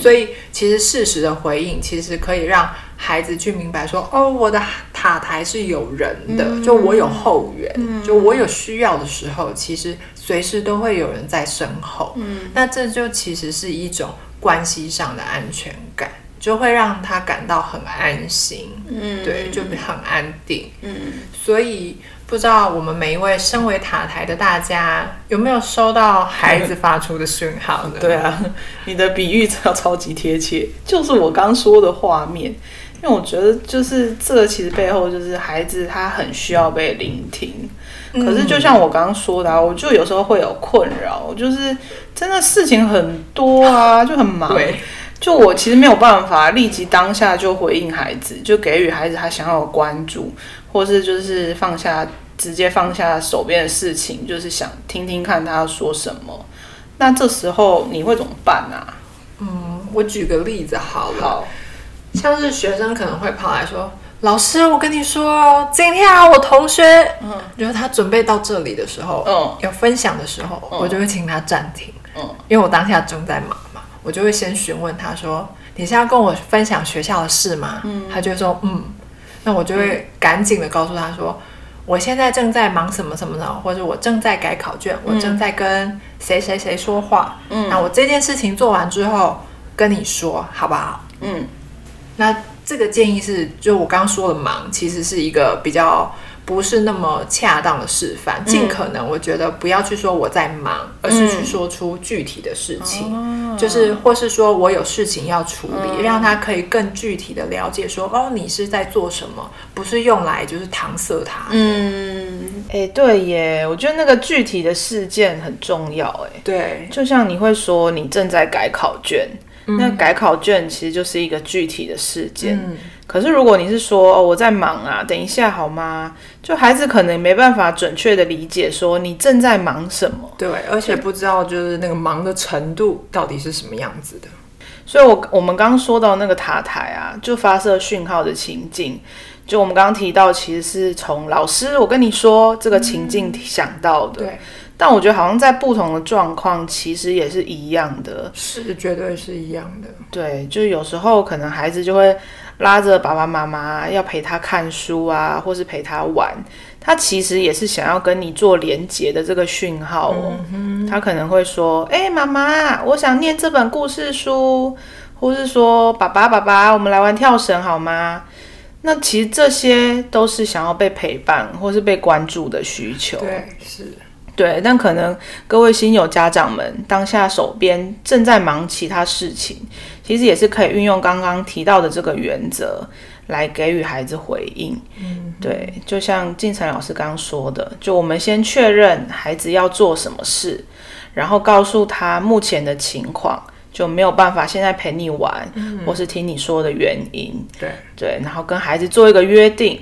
所以，其实适时的回应，其实可以让孩子去明白说，哦，我的塔台是有人的，就我有后援，就我有需要的时候，其实随时都会有人在身后。嗯那这就其实是一种关系上的安全感，就会让他感到很安心。嗯对，就很安定。嗯，所以不知道我们每一位身为塔台的大家，有没有收到孩子发出的讯号呢？对啊，你的比喻真的超级贴切，就是我刚说的画面。因为我觉得，就是这个其实背后就是孩子他很需要被聆听。可是就像我刚刚说的、啊，我就有时候会有困扰，就是真的事情很多啊，就很忙。对，就我其实没有办法立即当下就回应孩子，就给予孩子他想要的关注，或是就是放下直接放下手边的事情，就是想听听看他说什么。那这时候你会怎么办啊？嗯我举个例子好了，好，像是学生可能会跑来说：“老师，我跟你说，今天啊，我同学，嗯，就是他准备到这里的时候，嗯要分享的时候，嗯我就会请他暂停，嗯因为我当下正在忙嘛，我就会先询问他说：‘你现在要跟我分享学校的事吗？’嗯，他就会说：‘嗯。’那我就会赶紧的告诉他说。我现在正在忙什么什么的，或者我正在改考卷，我正在跟谁谁谁说话。嗯，那我这件事情做完之后跟你说，好不好？嗯那这个建议是，就我刚刚说的忙，其实是一个比较不是那么恰当的示范。尽可能，我觉得不要去说我在忙，而是去说出具体的事情，就是或是说我有事情要处理，让他可以更具体的了解说，哦，你是在做什么，不是用来就是搪塞他。嗯，哎、对耶，我觉得那个具体的事件很重要，哎，对，就像你会说你正在改考卷，那改考卷其实就是一个具体的事件。嗯可是如果你是说哦我在忙啊，等一下好吗？就孩子可能没办法准确的理解说你正在忙什么。对，而且不知道就是那个忙的程度到底是什么样子的。所以我，我们刚刚说到那个塔台啊，就发射讯号的情境，就我们刚刚提到，其实是从老师我跟你说这个情境想到的。对，但我觉得好像在不同的状况，其实也是一样的。是绝对是一样的。对，就是有时候可能孩子就会拉着爸爸妈妈要陪他看书啊，或是陪他玩，他其实也是想要跟你做连结的这个讯号哦。他可能会说：“哎、妈妈，我想念这本故事书。”或是说：“爸爸，爸爸，我们来玩跳绳好吗？”那其实这些都是想要被陪伴或是被关注的需求。对，是。对，但可能各位新友家长们当下手边正在忙其他事情，其实也是可以运用刚刚提到的这个原则来给予孩子回应。嗯，对，就像静晨老师刚刚说的，就我们先确认孩子要做什么事，然后告诉他目前的情况。就没有办法现在陪你玩，或是听你说的原因，对对，然后跟孩子做一个约定，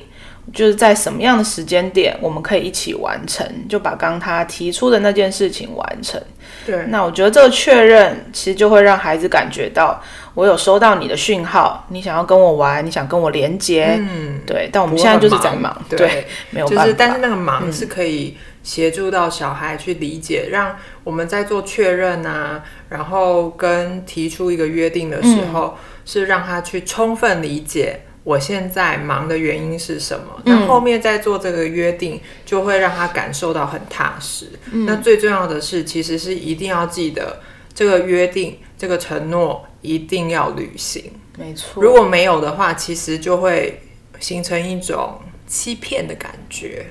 就是在什么样的时间点我们可以一起完成，就把刚他提出的那件事情完成。对，那我觉得这个确认其实就会让孩子感觉到我有收到你的讯号，你想要跟我玩，你想跟我连接，嗯，对。但我们现在就是在忙，对对，没有办法。就是，但是那个忙是可以协助到小孩去理解，让我们在做确认啊，然后跟提出一个约定的时候，是让他去充分理解我现在忙的原因是什么。那后面再做这个约定，就会让他感受到很踏实。那最重要的是，其实是一定要记得这个约定、这个承诺一定要履行。没错。如果没有的话，其实就会形成一种欺骗的感觉。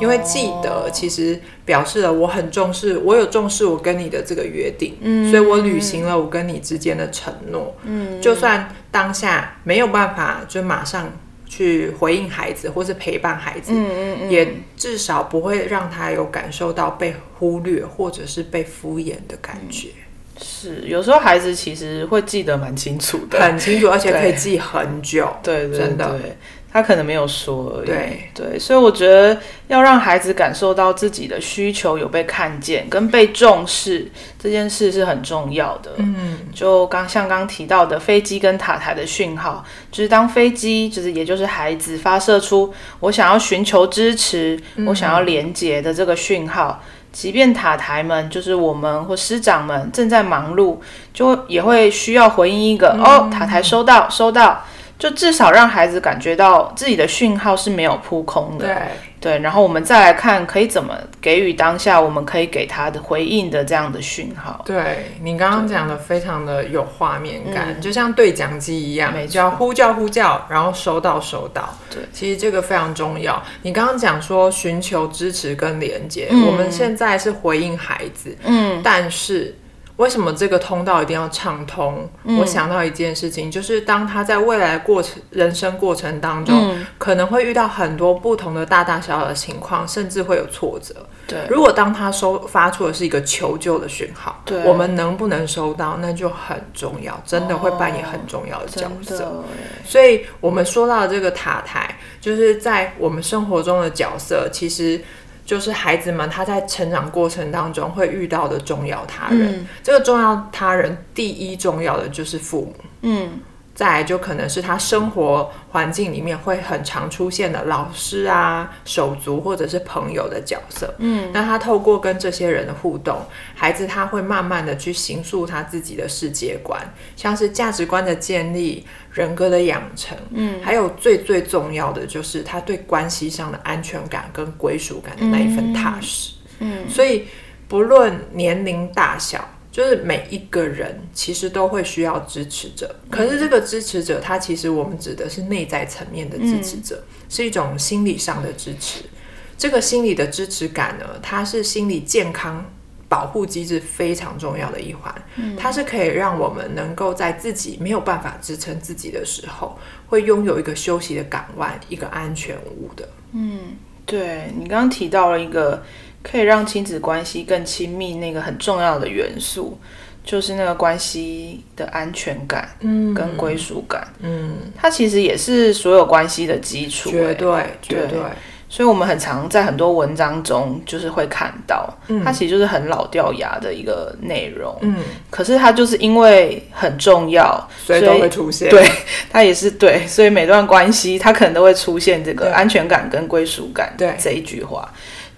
因为记得其实表示了我很重视，我有重视我跟你的这个约定，嗯，所以我履行了我跟你之间的承诺，嗯，就算当下没有办法就马上去回应孩子或是陪伴孩子，嗯嗯嗯，也至少不会让他有感受到被忽略或者是被敷衍的感觉，是有时候孩子其实会记得蛮清楚的，很清楚，而且可以记很久，对对真的对，他可能没有说而已。对对，所以我觉得要让孩子感受到自己的需求有被看见跟被重视，这件事是很重要的。嗯，就刚像刚提到的飞机跟塔台的讯号，就是当飞机就是也就是孩子发射出我想要寻求支持，我想要连接的这个讯号。即便塔台们，就是我们或师长们正在忙碌，就也会需要回应一个、哦，塔台收到，收到，就至少让孩子感觉到自己的讯号是没有扑空的。对。对，然后我们再来看可以怎么给予当下我们可以给他的回应的这样的讯号。对你刚刚讲的非常的有画面感，就像对讲机一样，嗯没错就要呼叫呼叫，然后收到收到。对，其实这个非常重要。你刚刚讲说寻求支持跟连接，嗯我们现在是回应孩子，嗯，但是。为什么这个通道一定要畅通？嗯我想到一件事情，就是当他在未来过程、人生过程当中，嗯可能会遇到很多不同的大大小小的情况，甚至会有挫折。对，如果当他收发出的是一个求救的讯号，对我们能不能收到，那就很重要，真的会扮演很重要的角色。的所以，我们说到这个塔台，就是在我们生活中的角色，其实就是孩子们他在成长过程当中会遇到的重要他人。这个重要他人，第一重要的就是父母。嗯。再来就可能是他生活环境里面会很常出现的老师啊、手足或者是朋友的角色。嗯，那他透过跟这些人的互动，孩子他会慢慢的去形塑他自己的世界观，像是价值观的建立、人格的养成。嗯，还有最最重要的就是他对关系上的安全感跟归属感的那一份踏实。嗯，所以不论年龄大小。就是每一个人其实都会需要支持者，可是这个支持者，他其实我们指的是内在层面的支持者，是一种心理上的支持。这个心理的支持感呢，它是心理健康保护机制非常重要的一环。它是可以让我们能够在自己没有办法支撑自己的时候，会拥有一个休息的港湾，一个安全屋的。嗯，对你刚刚提到了一个。可以让亲子关系更亲密，那个很重要的元素就是那个关系的安全感，嗯，跟归属感，嗯，它其实也是所有关系的基础，绝对，绝对。所以，我们很常在很多文章中就是会看到，它其实就是很老掉牙的一个内容，嗯，可是它就是因为很重要，所以都会出现，对，它也是对，所以每段关系它可能都会出现这个安全感跟归属感，对。这一句话。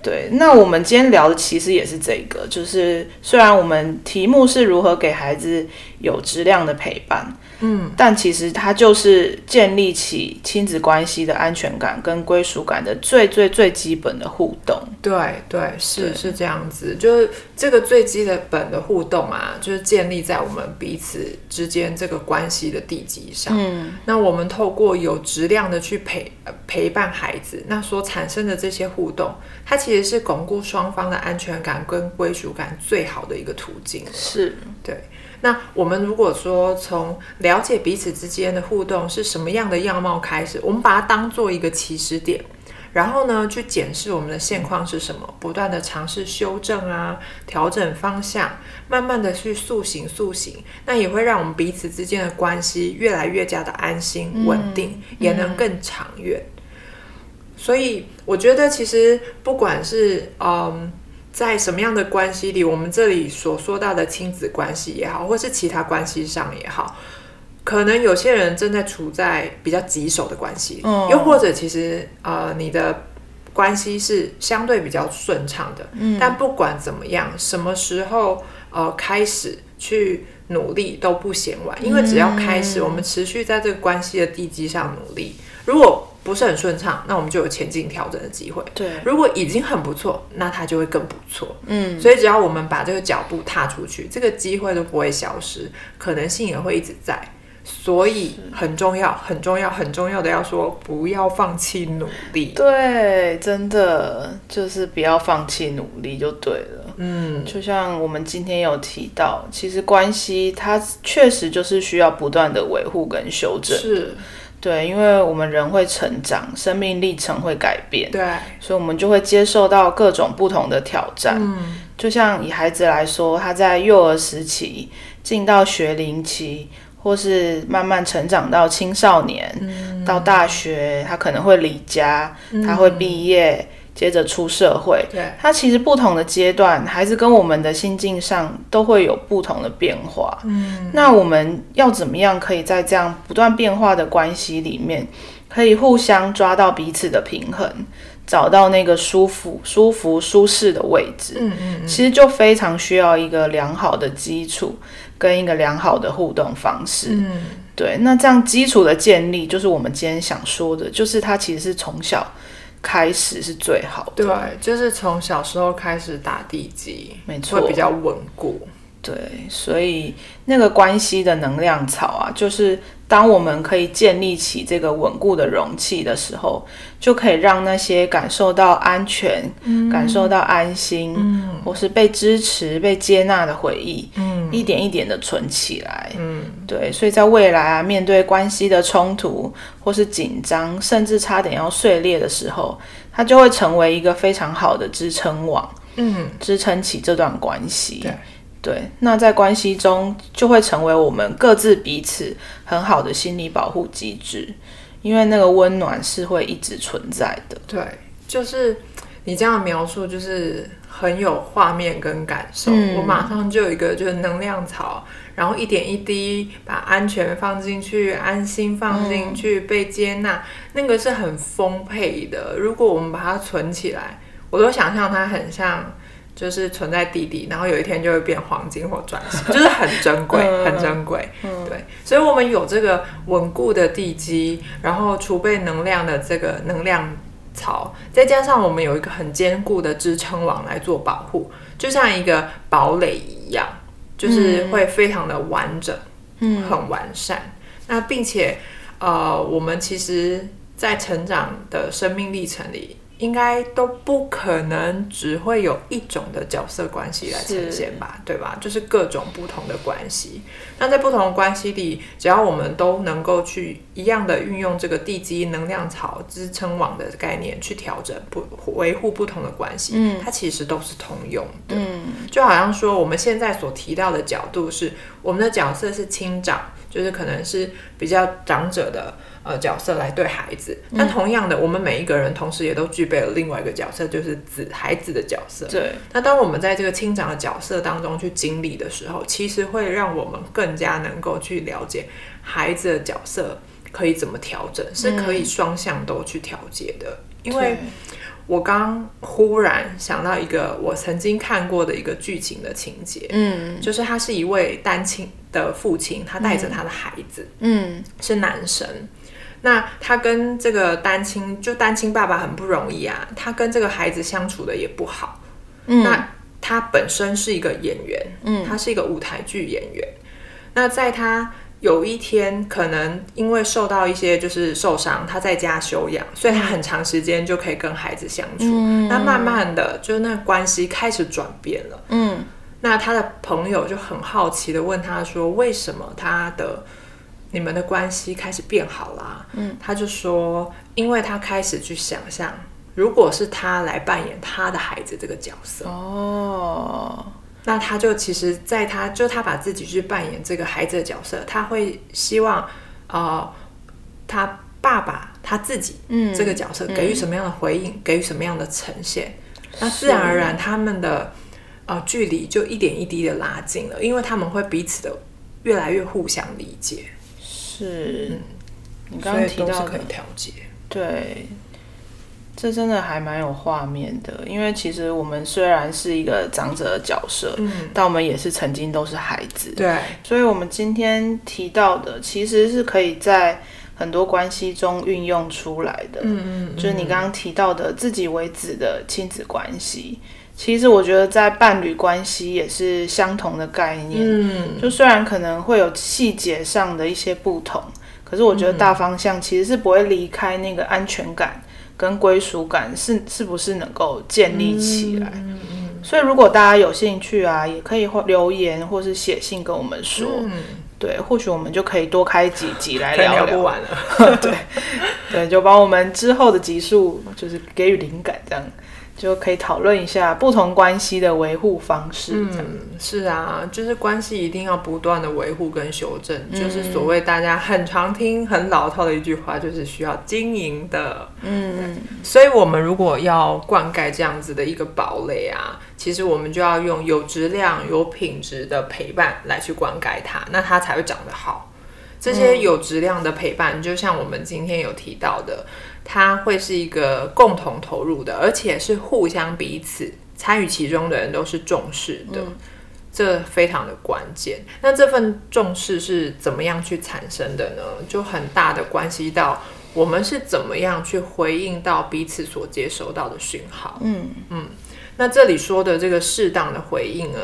对，那我们今天聊的其实也是这个，就是虽然我们题目是如何给孩子有质量的陪伴。嗯，但其实它就是建立起亲子关系的安全感跟归属感的最最最基本的互动。对对，是是这样子，就是这个最基本的互动啊，就是建立在我们彼此之间这个关系的地基上。嗯，那我们透过有质量的去陪陪伴孩子，那所产生的这些互动，它其实是巩固双方的安全感跟归属感最好的一个途径。是，对。那我们如果说从了解彼此之间的互动是什么样的样貌开始，我们把它当做一个起始点，然后呢，去检视我们的现况是什么，不断的尝试修正啊，调整方向，慢慢的去塑形塑形，那也会让我们彼此之间的关系越来越加的安心稳定，也能更长远。所以我觉得其实不管是嗯。在什么样的关系里，我们这里所说到的亲子关系也好，或是其他关系上也好，可能有些人正在处在比较棘手的关系，又或者其实呃你的关系是相对比较顺畅的，嗯但不管怎么样，什么时候呃开始去努力都不嫌晚，因为只要开始，我们持续在这个关系的地基上努力，如果。不是很顺畅，那我们就有前进调整的机会。对，如果已经很不错，那它就会更不错。嗯，所以只要我们把这个脚步踏出去，这个机会都不会消失，可能性也会一直在。所以很重要，很重要，很重要的要说，不要放弃努力。对，真的就是不要放弃努力就对了。嗯，就像我们今天有提到，其实关系它确实就是需要不断的维护跟修正。是。对，因为我们人会成长，生命历程会改变，对，所以我们就会接受到各种不同的挑战。嗯，就像以孩子来说，他在幼儿时期进到学龄期，或是慢慢成长到青少年，到大学，他可能会离家，他会毕业。接着出社会，对，他其实不同的阶段，孩子跟我们的心境上都会有不同的变化。嗯，那我们要怎么样可以在这样不断变化的关系里面，可以互相抓到彼此的平衡，找到那个舒服、舒服、舒适的位置？嗯嗯，其实就非常需要一个良好的基础跟一个良好的互动方式。嗯，对，那这样基础的建立，就是我们今天想说的，就是他其实是从小。开始是最好的，对，就是从小时候开始打地基，没错，会比较稳固。对，所以那个关系的能量草啊，就是当我们可以建立起这个稳固的容器的时候，就可以让那些感受到安全、感受到安心，或是被支持、被接纳的回忆，一点一点的存起来。嗯，对，所以在未来啊，面对关系的冲突或是紧张，甚至差点要碎裂的时候，它就会成为一个非常好的支撑网，嗯，支撑起这段关系。对。对，那在关系中就会成为我们各自彼此很好的心理保护机制，因为那个温暖是会一直存在的。对，就是你这样描述就是很有画面跟感受，嗯我马上就有一个就是能量槽，然后一点一滴把安全放进去，安心放进去，被接纳，那个是很丰沛的。如果我们把它存起来，我都想象它很像。就是存在地底，然后有一天就会变黄金或钻石，就是很珍贵，嗯很珍贵。对，所以我们有这个稳固的地基，然后储备能量的这个能量槽，再加上我们有一个很坚固的支撑网来做保护，就像一个堡垒一样，就是会非常的完整，嗯很完善。那并且，呃，我们其实在成长的生命历程里。应该都不可能只会有一种的角色关系来呈现吧，对吧？就是各种不同的关系。那在不同的关系里，只要我们都能够去一样的运用这个地基能量槽支撑网的概念去调整不维护不同的关系，嗯它其实都是通用的。嗯就好像说，我们现在所提到的角度是，我们的角色是亲长，就是可能是比较长者的呃角色来对孩子。但同样的，我们每一个人同时也都具备了另外一个角色，就是子孩子的角色。对，那当我们在这个亲长的角色当中去经历的时候，其实会让我们更加能够去了解孩子的角色可以怎么调整，是可以双向都去调节的。因为我刚忽然想到一个我曾经看过的一个剧情的情节，嗯就是他是一位单亲的父亲，他带着他的孩子、嗯是男生。那他跟这个单亲就单亲爸爸很不容易啊，他跟这个孩子相处的也不好。嗯那他本身是一个演员，嗯他是一个舞台剧演员。那在他有一天可能因为受到一些就是受伤，他在家休养，所以他很长时间就可以跟孩子相处。嗯那慢慢的，就是那关系开始转变了。嗯那他的朋友就很好奇的问他说：“为什么他的你们的关系开始变好啦？”嗯，他就说：“因为他开始去想象，如果是他来扮演他的孩子这个角色，哦，那他就其实在他就他把自己去扮演这个孩子的角色，他会希望呃他爸爸他自己嗯。这个角色给予什么样的回应，给予什么样的呈现，那自然而然他们的呃距离就一点一滴的拉近了，因为他们会彼此的越来越互相理解，是，你刚刚提到可以，调节。对，这真的还蛮有画面的。因为其实我们虽然是一个长者的角色，嗯，但我们也是曾经都是孩子，对，所以我们今天提到的其实是可以在很多关系中运用出来的。嗯就是你刚刚提到的自己为止的亲子关系，其实我觉得在伴侣关系也是相同的概念。嗯就虽然可能会有细节上的一些不同，可是我觉得大方向其实是不会离开那个安全感跟归属感是是不是能够建立起来。嗯所以如果大家有兴趣啊，也可以或留言或是写信跟我们说，嗯，对，或许我们就可以多开几集来聊聊不完了。对，对，就把我们之后的集数就是给予灵感，这样就可以讨论一下不同关系的维护方式。嗯，是啊，就是关系一定要不断的维护跟修正，就是所谓大家很常听、很老套的一句话，就是需要经营的。嗯，所以，我们如果要灌溉这样子的一个堡垒啊，其实我们就要用有质量、有品质的陪伴来去灌溉它，那它才会长得好。这些有质量的陪伴，就像我们今天有提到的，它会是一个共同投入的，而且是互相彼此参与其中的人都是重视的。这非常的关键。那这份重视是怎么样去产生的呢？就很大的关系到我们是怎么样去回应到彼此所接收到的讯号。嗯那这里说的这个适当的回应呢，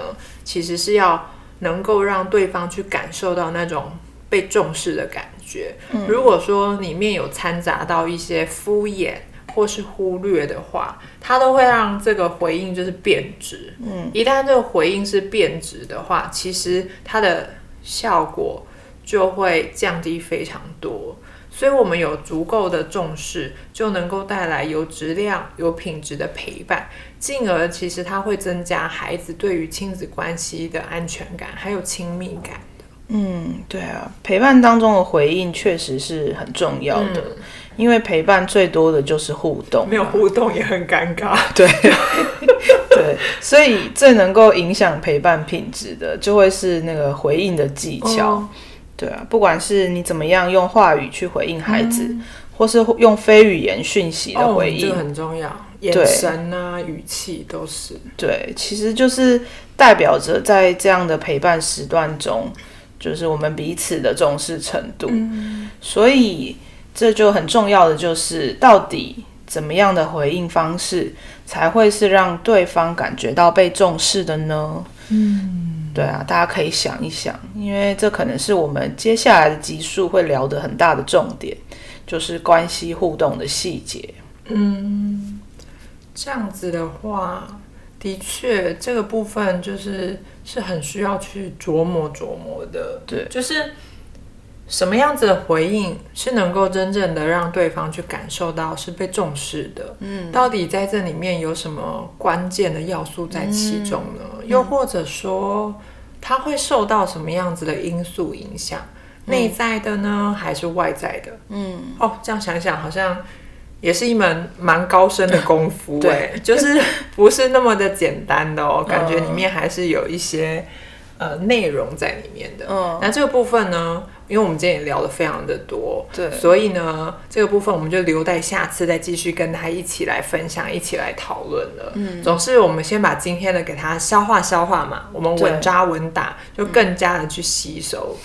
其实是要能够让对方去感受到那种被重视的感觉。如果说里面有掺杂到一些敷衍或是忽略的话，它都会让这个回应就是变质。嗯，一旦这个回应是变质的话，其实它的效果就会降低非常多。所以，我们有足够的重视，就能够带来有质量、有品质的陪伴，进而其实它会增加孩子对于亲子关系的安全感，还有亲密感。嗯，对啊，陪伴当中的回应确实是很重要的，因为陪伴最多的就是互动，没有互动也很尴尬。对，对，所以最能够影响陪伴品质的，就会是那个回应的技巧。对啊，不管是你怎么样用话语去回应孩子，或是用非语言讯息的回应，这个很重要。眼神啊，语气都是。对，其实就是代表着在这样的陪伴时段中，就是我们彼此的重视程度。所以这就很重要的就是，到底怎么样的回应方式才会是让对方感觉到被重视的呢？嗯。对啊，大家可以想一想，因为这可能是我们接下来的集数会聊的很大的重点，就是关系互动的细节。嗯，这样子的话，的确这个部分就是是很需要去琢磨琢磨的。对，就是。什么样子的回应是能够真正的让对方去感受到是被重视的？嗯，到底在这里面有什么关键的要素在其中呢？又或者说，他会受到什么样子的因素影响？内在的呢，还是外在的？嗯，哦，这样想想，好像也是一门蛮高深的功夫，对，就是不是那么的简单的哦，感觉里面还是有一些呃内容在里面的。嗯，那这个部分呢？因为我们今天也聊的非常的多，对，所以呢，这个部分我们就留待下次再继续跟他一起来分享，一起来讨论了。嗯，总是我们先把今天的给他消化消化嘛，我们稳扎稳打，就更加的去吸收。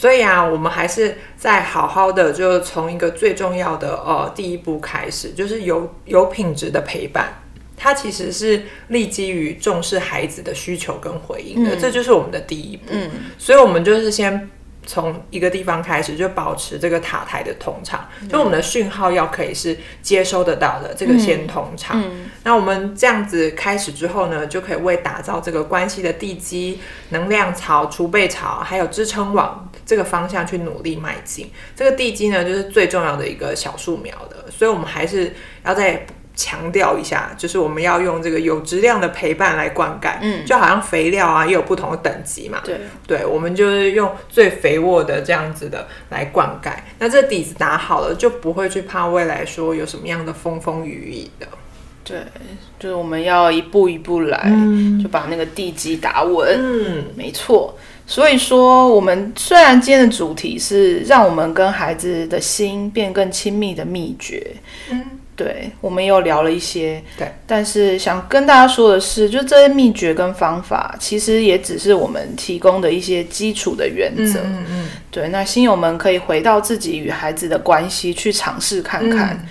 所以啊，我们还是在好好的，就从一个最重要的呃第一步开始，就是有有品质的陪伴，它其实是立基于重视孩子的需求跟回应的，这就是我们的第一步。嗯，所以我们就是先。从一个地方开始，就保持这个塔台的通畅，就我们的讯号要可以是接收得到的，这个先通畅。那我们这样子开始之后呢，就可以为打造这个关系的地基、能量槽、储备槽，还有支撑网这个方向去努力迈进。这个地基呢，就是最重要的一个小树苗的，所以我们还是要在。强调一下，就是我们要用这个有质量的陪伴来灌溉，嗯，就好像肥料啊，也有不同的等级嘛，对，对，我们就是用最肥沃的这样子的来灌溉，那这底子打好了，就不会去怕未来说有什么样的风风雨雨的，对，就是我们要一步一步来，就把那个地基打稳，嗯，没错，所以说我们虽然今天的主题是让我们跟孩子的心变更亲密的秘诀，嗯。对，我们又聊了一些，对，但是想跟大家说的是，就这些秘诀跟方法，其实也只是我们提供的一些基础的原则。嗯嗯，对，那新友们可以回到自己与孩子的关系去尝试看看。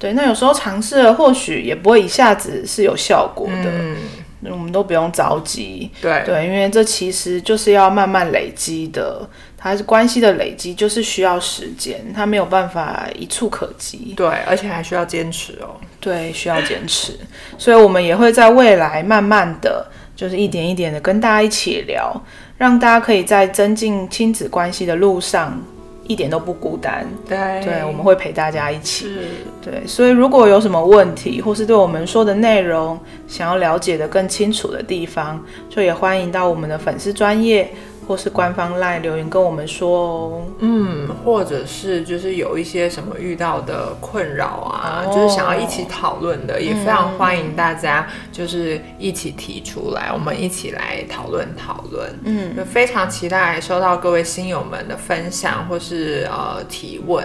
对，那有时候尝试了，或许也不会一下子是有效果的。嗯，我们都不用着急。对对，因为这其实就是要慢慢累积的。它是关系的累积，就是需要时间，它没有办法一触可及。对，而且还需要坚持哦。对，需要坚持。所以，我们也会在未来慢慢的就是一点一点的跟大家一起聊，让大家可以在增进亲子关系的路上一点都不孤单。对，对，我们会陪大家一起。对，所以如果有什么问题，或是对我们说的内容想要了解的更清楚的地方，就也欢迎到我们的粉丝专业。或是官方赖留言跟我们说哦，嗯，或者是就是有一些什么遇到的困扰啊，就是想要一起讨论的，也非常欢迎大家就是一起提出来，我们一起来讨论讨论。嗯，就非常期待收到各位新友们的分享或是呃提问，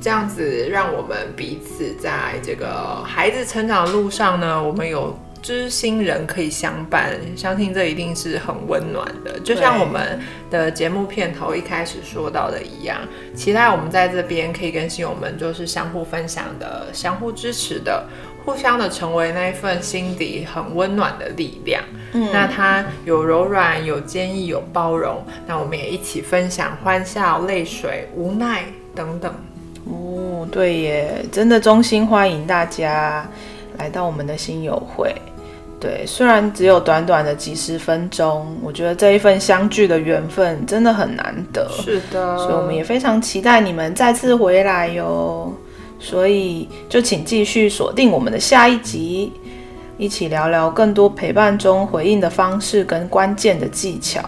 这样子让我们彼此在这个孩子成长路上呢，我们有。知心人可以相伴，相信这一定是很温暖的。就像我们的节目片头一开始说到的一样，期待我们在这边可以跟新友们就是相互分享的、相互支持的、互相的成为那一份心底很温暖的力量。嗯，那它有柔软、有坚毅、有包容。那我们也一起分享欢笑、泪水、无奈等等。哦，对耶，真的衷心欢迎大家来到我们的新友会。对，虽然只有短短的几十分钟，我觉得这一份相聚的缘分真的很难得。是的，所以我们也非常期待你们再次回来哟。所以就请继续锁定我们的下一集，一起聊聊更多陪伴中回应的方式跟关键的技巧。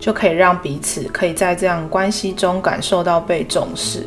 就可以让彼此可以在这样关系中感受到被重视。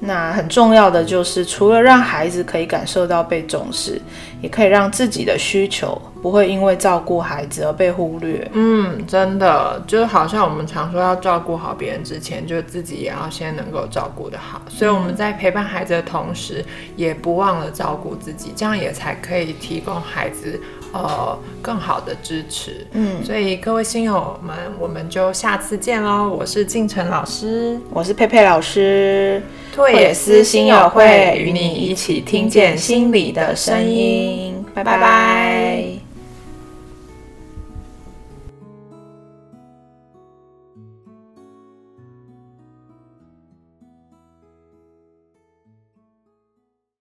那很重要的就是，除了让孩子可以感受到被重视，也可以让自己的需求不会因为照顾孩子而被忽略。嗯，真的，就好像我们常说要照顾好别人之前，就自己也要先能够照顾得好。所以我们在陪伴孩子的同时，也不忘了照顾自己，这样也才可以提供孩子。呃，更好的支持，嗯，所以各位新友们，我们就下次见喽！我是静晨老师，我是佩佩老师，拓野思新友会与你一起听见心里的声音，拜。拜拜。